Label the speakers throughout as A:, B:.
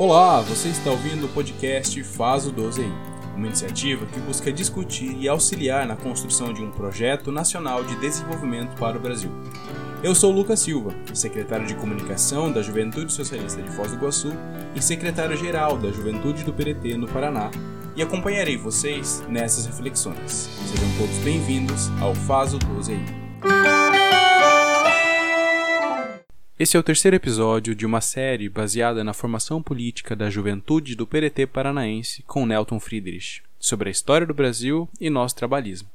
A: Olá, você está ouvindo o podcast Faz o 12 uma iniciativa que busca discutir e auxiliar na construção de um projeto nacional de desenvolvimento para o Brasil. Eu sou Lucas Silva, secretário de Comunicação da Juventude Socialista de Foz do Iguaçu e secretário-geral da Juventude do PDT no Paraná, e acompanharei vocês nessas reflexões. Sejam todos bem-vindos ao Faz o 12 Esse é o terceiro episódio de uma série baseada na formação política da juventude do PDT paranaense com Nelton Friedrich, sobre a história do Brasil e nosso trabalhismo.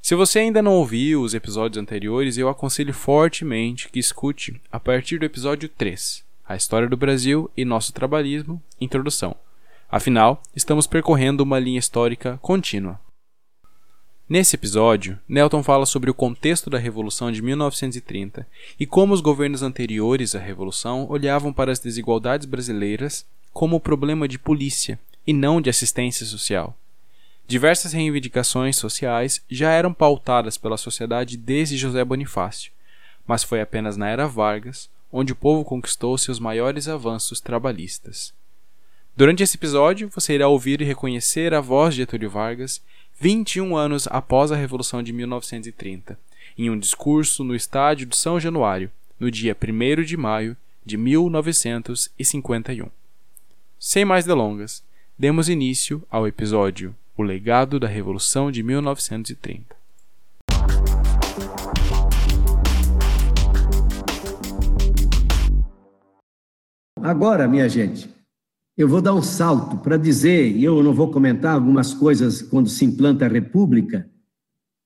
A: Se você ainda não ouviu os episódios anteriores, eu aconselho fortemente que escute a partir do episódio 3, A História do Brasil e Nosso Trabalhismo, Introdução. Afinal, estamos percorrendo uma linha histórica contínua. Nesse episódio, Nelton fala sobre o contexto da Revolução de 1930 e como os governos anteriores à Revolução olhavam para as desigualdades brasileiras como problema de polícia e não de assistência social. Diversas reivindicações sociais já eram pautadas pela sociedade desde José Bonifácio, mas foi apenas na era Vargas onde o povo conquistou seus maiores avanços trabalhistas. Durante esse episódio, você irá ouvir e reconhecer a voz de Getúlio Vargas 21 anos após a Revolução de 1930, em um discurso no estádio de São Januário, no dia 1 de maio de 1951. Sem mais delongas, demos início ao episódio O Legado da Revolução de 1930.
B: Agora, minha gente, eu vou dar um salto para dizer, e eu não vou comentar algumas coisas quando se implanta a República,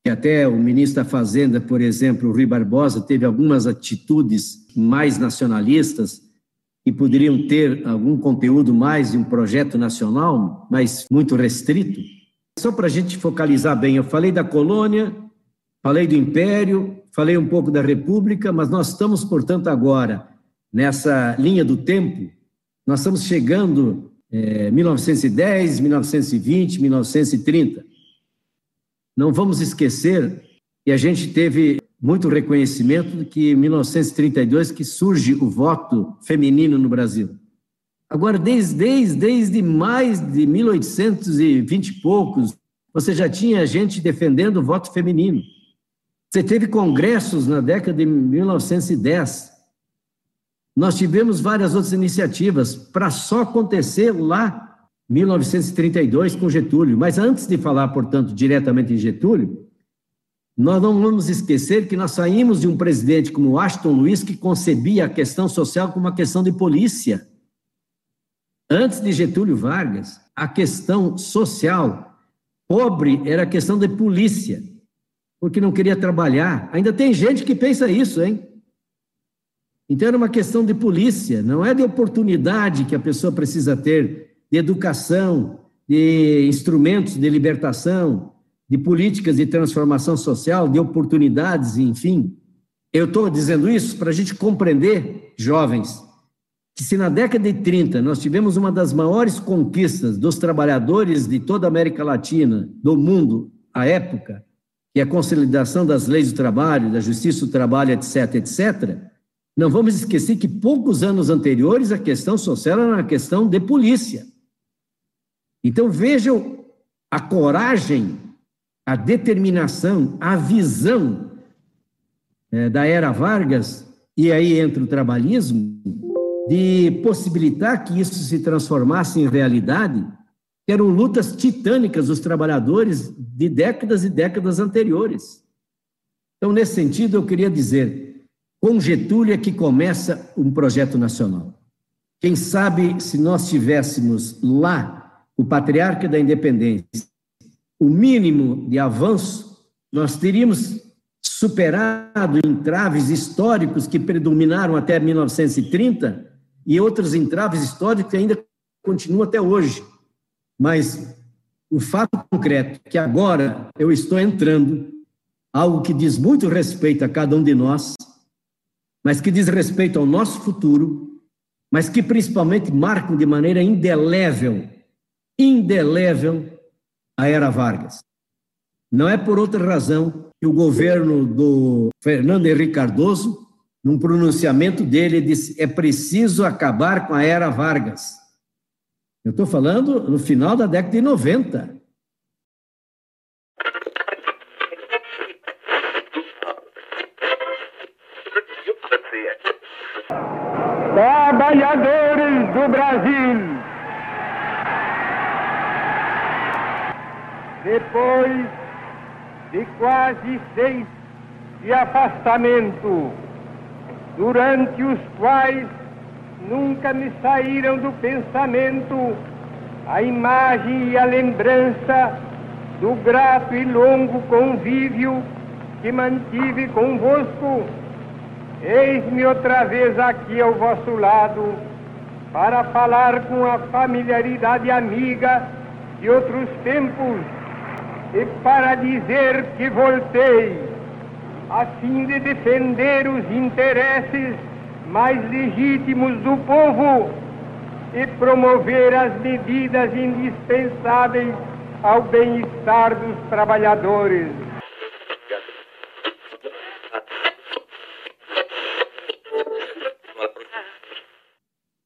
B: que até o ministro da Fazenda, por exemplo, Rui Barbosa, teve algumas atitudes mais nacionalistas e poderiam ter algum conteúdo mais de um projeto nacional, mas muito restrito. Só para a gente focalizar bem, eu falei da colônia, falei do império, falei um pouco da república, mas nós estamos, portanto, agora nessa linha do tempo nós estamos chegando é, 1910, 1920, 1930. Não vamos esquecer que a gente teve muito reconhecimento de que em 1932 que surge o voto feminino no Brasil. Agora, desde, desde, desde mais de 1820 e poucos, você já tinha gente defendendo o voto feminino. Você teve congressos na década de 1910 nós tivemos várias outras iniciativas para só acontecer lá 1932 com Getúlio. Mas antes de falar, portanto, diretamente em Getúlio, nós não vamos esquecer que nós saímos de um presidente como Ashton Luiz que concebia a questão social como uma questão de polícia. Antes de Getúlio Vargas, a questão social pobre era a questão de polícia, porque não queria trabalhar. Ainda tem gente que pensa isso, hein? Então, era uma questão de polícia, não é de oportunidade que a pessoa precisa ter, de educação, de instrumentos de libertação, de políticas de transformação social, de oportunidades, enfim. Eu estou dizendo isso para a gente compreender, jovens, que se na década de 30 nós tivemos uma das maiores conquistas dos trabalhadores de toda a América Latina, do mundo, à época, que é a consolidação das leis do trabalho, da justiça do trabalho, etc., etc., não vamos esquecer que poucos anos anteriores a questão social era uma questão de polícia. Então vejam a coragem, a determinação, a visão é, da era Vargas, e aí entra o trabalhismo, de possibilitar que isso se transformasse em realidade, eram lutas titânicas dos trabalhadores de décadas e décadas anteriores. Então, nesse sentido, eu queria dizer com Getúlio é que começa um projeto nacional. Quem sabe se nós tivéssemos lá o patriarca da independência, o mínimo de avanço, nós teríamos superado entraves históricos que predominaram até 1930 e outros entraves históricos que ainda continuam até hoje. Mas o fato concreto é que agora eu estou entrando, algo que diz muito respeito a cada um de nós, mas que diz respeito ao nosso futuro, mas que principalmente marcam de maneira indelével, indelével a era Vargas. Não é por outra razão que o governo do Fernando Henrique Cardoso, num pronunciamento dele, disse: é preciso acabar com a era Vargas. Eu estou falando no final da década de 90.
C: Trabalhadores do Brasil, depois de quase seis de afastamento, durante os quais nunca me saíram do pensamento a imagem e a lembrança do grato e longo convívio que mantive convosco. Eis-me outra vez aqui ao vosso lado para falar com a familiaridade amiga de outros tempos e para dizer que voltei a fim de defender os interesses mais legítimos do povo e promover as medidas indispensáveis ao bem-estar dos trabalhadores.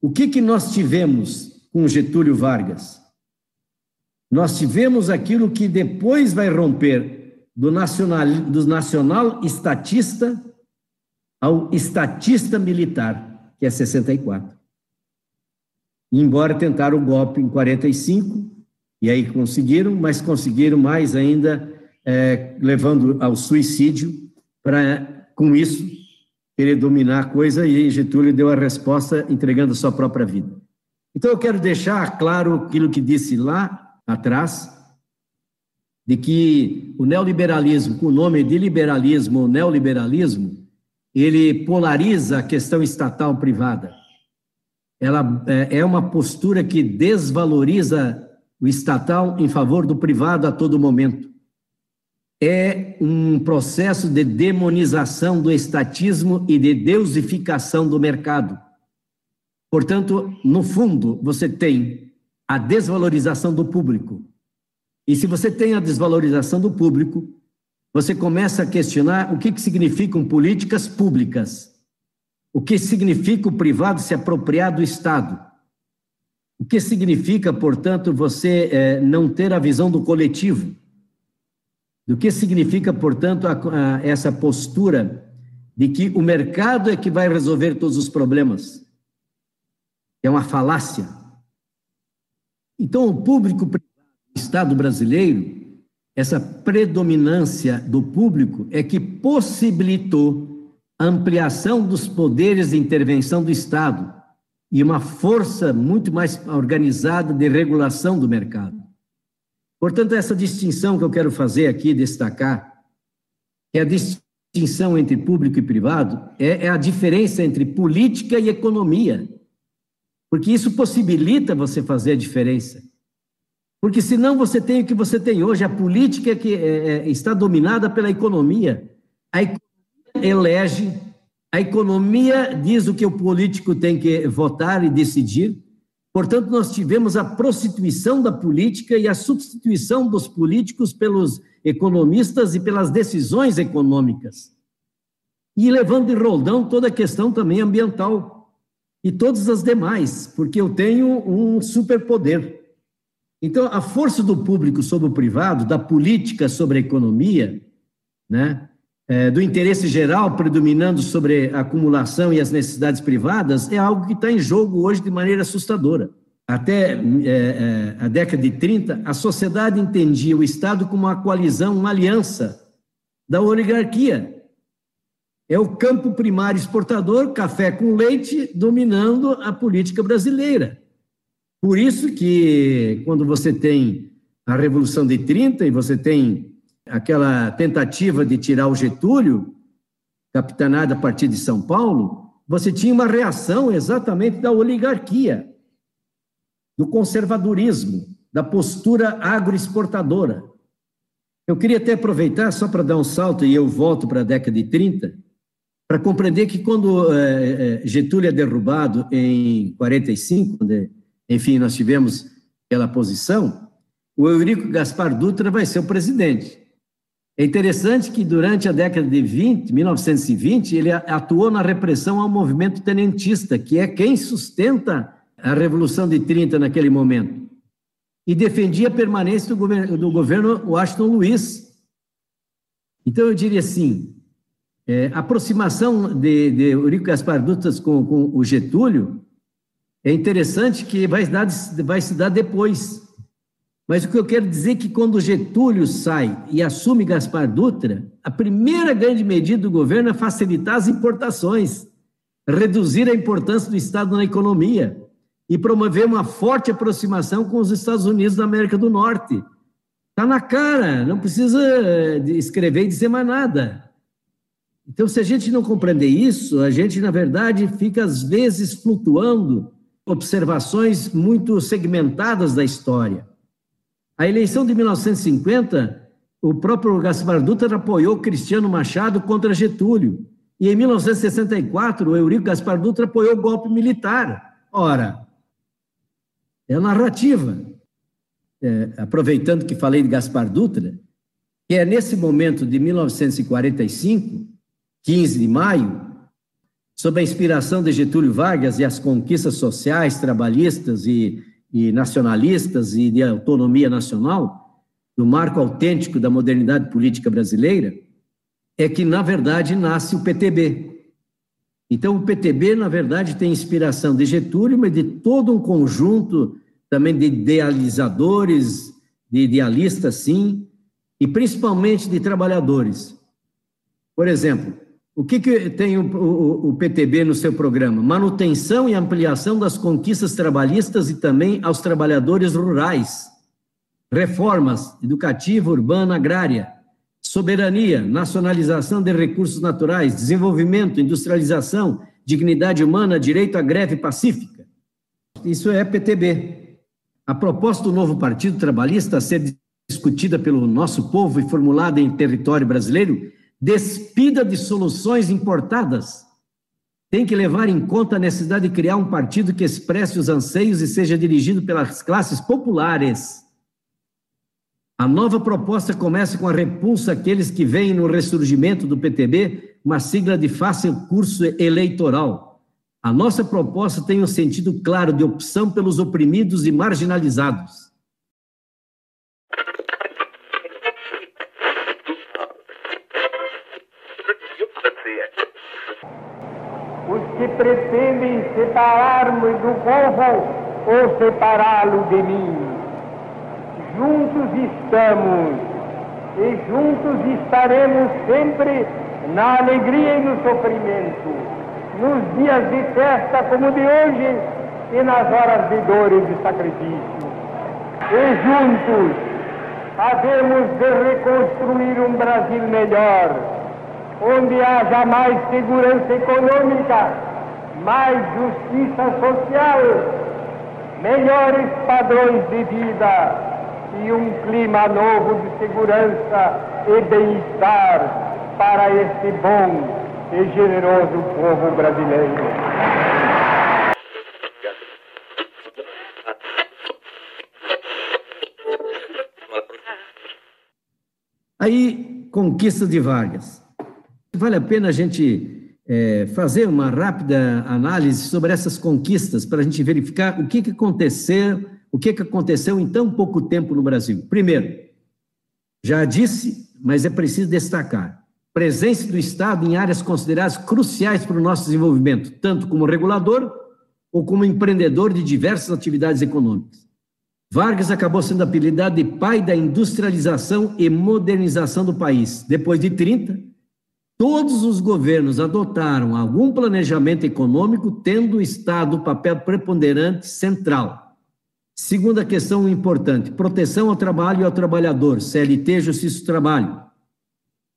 B: O que, que nós tivemos com Getúlio Vargas? Nós tivemos aquilo que depois vai romper do nacional, do nacional estatista ao estatista militar, que é 64. E embora tentaram o golpe em 45, e aí conseguiram, mas conseguiram mais ainda, é, levando ao suicídio, para, com isso, querer dominar a coisa, e Getúlio deu a resposta entregando sua própria vida. Então, eu quero deixar claro aquilo que disse lá atrás, de que o neoliberalismo, com o nome de liberalismo ou neoliberalismo, ele polariza a questão estatal privada. Ela é, é uma postura que desvaloriza o estatal em favor do privado a todo momento. É um processo de demonização do estatismo e de deusificação do mercado. Portanto, no fundo, você tem a desvalorização do público. E se você tem a desvalorização do público, você começa a questionar o que, que significam políticas públicas, o que significa o privado se apropriar do Estado, o que significa, portanto, você é, não ter a visão do coletivo, do que significa, portanto, a, a, essa postura de que o mercado é que vai resolver todos os problemas. É uma falácia. Então, o público o Estado brasileiro essa predominância do público é que possibilitou a ampliação dos poderes de intervenção do Estado e uma força muito mais organizada de regulação do mercado. Portanto, essa distinção que eu quero fazer aqui, destacar, é a distinção entre público e privado, é, é a diferença entre política e economia, porque isso possibilita você fazer a diferença. Porque senão você tem o que você tem hoje, a política que é, é, está dominada pela economia. A economia elege, a economia diz o que o político tem que votar e decidir. Portanto, nós tivemos a prostituição da política e a substituição dos políticos pelos economistas e pelas decisões econômicas. E levando de roldão toda a questão também ambiental e todas as demais, porque eu tenho um superpoder. Então, a força do público sobre o privado, da política sobre a economia, né, é, do interesse geral predominando sobre a acumulação e as necessidades privadas, é algo que está em jogo hoje de maneira assustadora. Até é, é, a década de 30, a sociedade entendia o Estado como uma coalizão, uma aliança da oligarquia. É o campo primário exportador, café com leite, dominando a política brasileira. Por isso que quando você tem a Revolução de 30 e você tem aquela tentativa de tirar o Getúlio, capitanada a partir de São Paulo, você tinha uma reação exatamente da oligarquia, do conservadorismo, da postura agroexportadora. Eu queria até aproveitar, só para dar um salto, e eu volto para a década de 30, para compreender que quando é, Getúlio é derrubado em 45, quando enfim, nós tivemos aquela posição, o Eurico Gaspar Dutra vai ser o presidente. É interessante que durante a década de 20, 1920, ele atuou na repressão ao movimento tenentista, que é quem sustenta a Revolução de 30 naquele momento e defendia a permanência do governo, do governo Washington Luiz. Então, eu diria assim, é, a aproximação de, de Eurico Gaspar Dutas com, com o Getúlio é interessante que vai, dar, vai se dar depois. Mas o que eu quero dizer é que quando Getúlio sai e assume Gaspar Dutra, a primeira grande medida do governo é facilitar as importações, reduzir a importância do Estado na economia e promover uma forte aproximação com os Estados Unidos da América do Norte. Está na cara, não precisa eh, escrever e dizer mais nada. Então, se a gente não compreender isso, a gente, na verdade, fica às vezes flutuando observações muito segmentadas da história. A eleição de 1950, o próprio Gaspar Dutra apoiou Cristiano Machado contra Getúlio. E em 1964, o Eurico Gaspar Dutra apoiou o golpe militar. Ora, é a narrativa. É, aproveitando que falei de Gaspar Dutra, que é nesse momento de 1945, 15 de maio, sob a inspiração de Getúlio Vargas e as conquistas sociais, trabalhistas e e nacionalistas e de autonomia nacional, do marco autêntico da modernidade política brasileira, é que, na verdade, nasce o PTB. Então, o PTB, na verdade, tem inspiração de Getúlio, mas de todo um conjunto também de idealizadores, de idealistas, sim, e principalmente de trabalhadores. Por exemplo, o que, que tem o, o, o, PTB no seu programa? Manutenção e ampliação das conquistas trabalhistas e também aos trabalhadores rurais. Reformas educativa, urbana, agrária. Soberania, nacionalização de recursos naturais, desenvolvimento, industrialização, dignidade humana, direito à greve pacífica. Isso é PTB. A proposta do novo Partido Trabalhista a ser discutida pelo nosso povo e formulada em território brasileiro despida de soluções importadas. Tem que levar em conta a necessidade de criar um partido que expresse os anseios e seja dirigido pelas classes populares. A nova proposta começa com a repulsa àqueles que veem no ressurgimento do PTB uma sigla de fácil curso eleitoral. A nossa proposta tem um sentido claro de opção pelos oprimidos e marginalizados.
C: Que pretendem separar-me do povo ou separá-lo de mim. Juntos estamos e juntos estaremos sempre na alegria e no sofrimento, nos dias de festa como de hoje e nas horas de dor e de sacrifício. E juntos havemos de reconstruir um Brasil melhor, onde haja mais segurança econômica, mais justiça social, melhores padrões de vida e um clima novo de segurança e bem-estar para este bom e generoso povo brasileiro.
B: Aí, conquista de Vargas. Vale a pena a gente é, fazer uma rápida análise sobre essas conquistas para a gente verificar o que, que aconteceu, o que, que aconteceu em tão pouco tempo no Brasil. Primeiro, já disse, mas é preciso destacar: presença do Estado em áreas consideradas cruciais para o nosso desenvolvimento, tanto como regulador ou como empreendedor de diversas atividades econômicas. Vargas acabou sendo apelidado de pai da industrialização e modernização do país. Depois de 30, Todos os governos adotaram algum planejamento econômico, tendo o Estado papel preponderante central. Segunda questão importante: proteção ao trabalho e ao trabalhador, CLT, Justiça do Trabalho.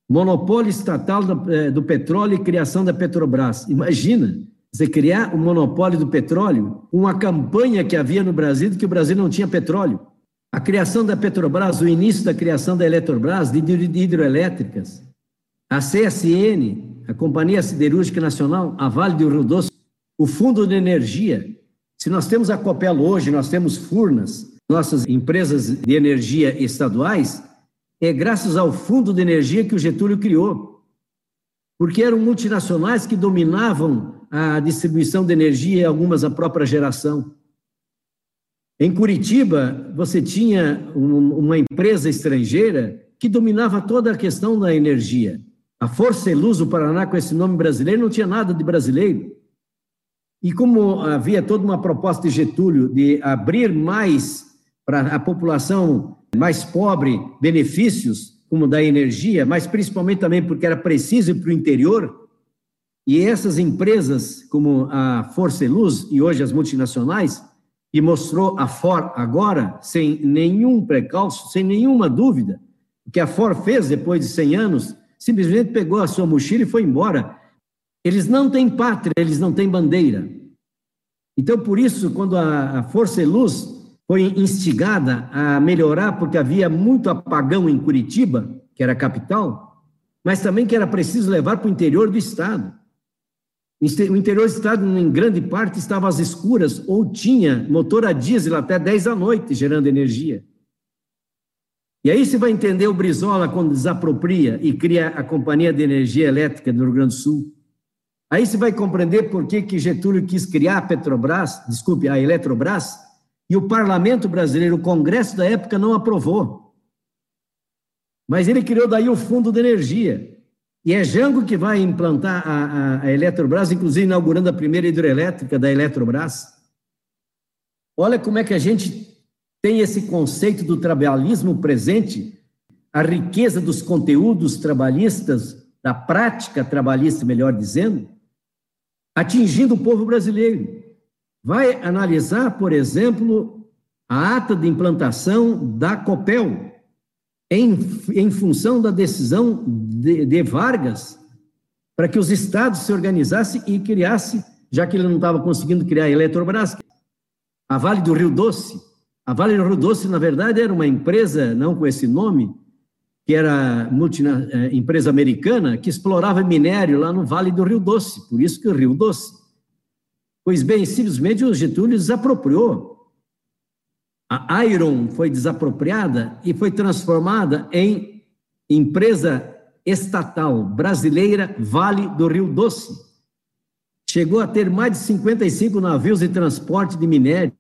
B: Monopólio estatal do, eh, do petróleo e criação da Petrobras. Imagina você criar o um monopólio do petróleo, uma campanha que havia no Brasil de que o Brasil não tinha petróleo. A criação da Petrobras, o início da criação da Eletrobras, de hidroelétricas, a CSN, a Companhia Siderúrgica Nacional, a Vale do Rio Doce, o Fundo de Energia. Se nós temos a Copel hoje, nós temos Furnas, nossas empresas de energia estaduais, é graças ao Fundo de Energia que o Getúlio criou. Porque eram multinacionais que dominavam a distribuição de energia e algumas a própria geração. Em Curitiba, você tinha um, uma empresa estrangeira que dominava toda a questão da energia. A Força e Luz do Paraná, com esse nome brasileiro, não tinha nada de brasileiro. E como havia toda uma proposta de Getúlio de abrir mais para a população mais pobre benefícios, como da energia, mas principalmente também porque era preciso para o interior, e essas empresas, como a Força e Luz e hoje as multinacionais, e mostrou a Ford agora, sem nenhum precalço, sem nenhuma dúvida, o que a Ford fez depois de 100 anos, simplesmente pegou a sua mochila e foi embora. Eles não têm pátria, eles não têm bandeira. Então, por isso, quando a Força e Luz foi instigada a melhorar, porque havia muito apagão em Curitiba, que era a capital, mas também que era preciso levar para o interior do estado. O interior do estado, em grande parte, estava às escuras ou tinha motor a diesel até 10 da noite, gerando energia. E aí você vai entender o Brizola quando desapropria e cria a Companhia de Energia Elétrica do Rio Grande do Sul. Aí você vai compreender por que, que Getúlio quis criar a Petrobras, desculpe, a Eletrobras, e o parlamento brasileiro, o Congresso da época, não aprovou. Mas ele criou daí o Fundo de Energia. E é Jango que vai implantar a, a, a Eletrobras, inclusive inaugurando a primeira hidrelétrica da Eletrobras. Olha como é que a gente tem esse conceito do trabalhismo presente, a riqueza dos conteúdos trabalhistas, da prática trabalhista, melhor dizendo, atingindo o povo brasileiro. Vai analisar, por exemplo, a ata de implantação da COPEL, em, em função da decisão de, de Vargas, para que os estados se organizassem e criassem, já que ele não estava conseguindo criar a Eletrobras, a Vale do Rio Doce. A Vale do Rio Doce, na verdade, era uma empresa, não com esse nome, que era multina, eh, empresa americana, que explorava minério lá no Vale do Rio Doce, por isso que o Rio Doce. Pois bem, simplesmente o Getúlio desapropriou a Iron foi desapropriada e foi transformada em empresa estatal brasileira Vale do Rio Doce. Chegou a ter mais de 55 navios de transporte de minérios.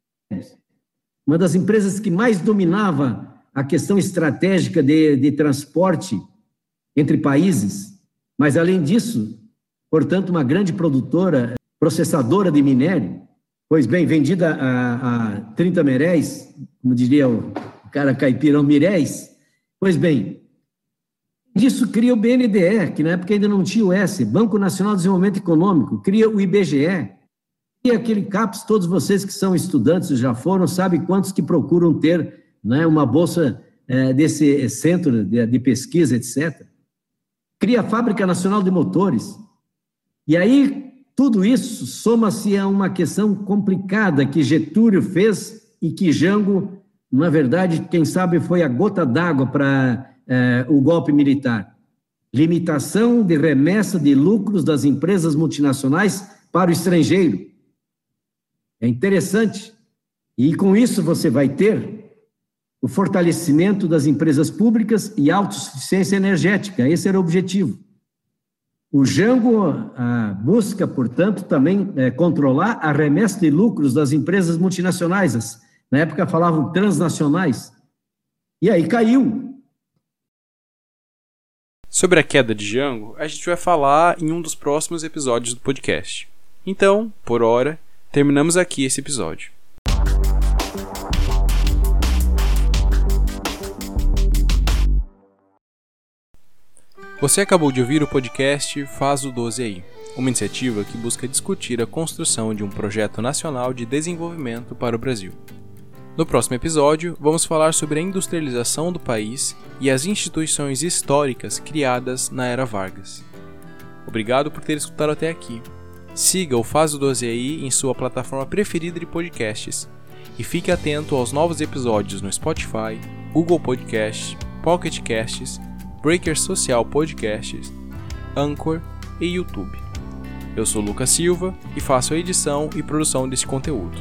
B: Uma das empresas que mais dominava a questão estratégica de, de transporte entre países. Mas, além disso, portanto, uma grande produtora, processadora de minério. Pois bem, vendida a, a 30 meréis, como diria o cara caipirão Miréis. Pois bem, disso cria o BNDE, que na época ainda não tinha o S, Banco Nacional de Desenvolvimento Econômico, cria o IBGE, e aquele CAPES, todos vocês que são estudantes já foram, sabem quantos que procuram ter né, uma bolsa é, desse centro de, de pesquisa, etc. Cria a Fábrica Nacional de Motores. E aí tudo isso soma-se a uma questão complicada que Getúlio fez e que Jango, na verdade, quem sabe foi a gota d'água para eh, o golpe militar. Limitação de remessa de lucros das empresas multinacionais para o estrangeiro. É interessante. E com isso você vai ter o fortalecimento das empresas públicas e autossuficiência energética. Esse era o objetivo. O Jango busca, portanto, também é, controlar a remessa de lucros das empresas multinacionais. As, na época falavam transnacionais. E aí caiu.
A: Sobre a queda de Jango, a gente vai falar em um dos próximos episódios do podcast. Então, por hora, terminamos aqui esse episódio. Você acabou de ouvir o podcast Faz o 12 aí, uma iniciativa que busca discutir a construção de um projeto nacional de desenvolvimento para o Brasil. No próximo episódio, vamos falar sobre a industrialização do país e as instituições históricas criadas na era Vargas. Obrigado por ter escutado até aqui. Siga o Faz o 12 aí em sua plataforma preferida de podcasts e fique atento aos novos episódios no Spotify, Google Podcasts, Pocket Casts Breaker Social Podcasts, Anchor e YouTube. Eu sou Lucas Silva e faço a edição e produção desse conteúdo.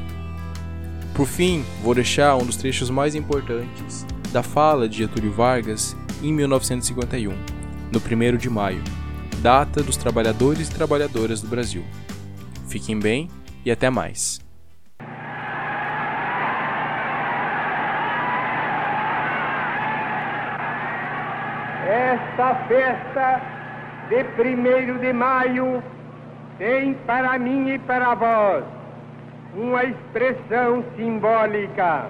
A: Por fim, vou deixar um dos trechos mais importantes da fala de Getúlio Vargas em 1951, no 1 de maio, data dos trabalhadores e trabalhadoras do Brasil. Fiquem bem e até mais.
C: Esta festa de 1 de maio tem para mim e para vós uma expressão simbólica.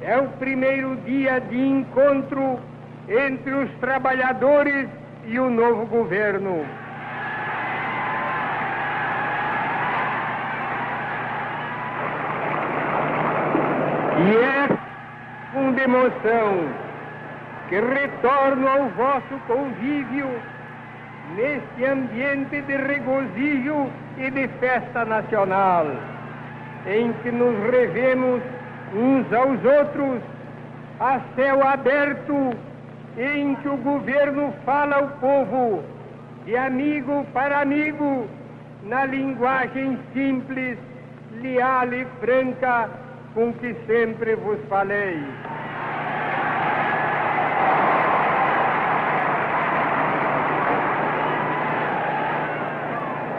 C: É o primeiro dia de encontro entre os trabalhadores e o novo governo. Com demoção que retorno ao vosso convívio neste ambiente de regozijo e de festa nacional, em que nos revemos uns aos outros a céu aberto, em que o governo fala ao povo de amigo para amigo, na linguagem simples, leal e franca com que sempre vos falei.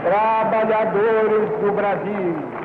C: Trabalhadores do Brasil,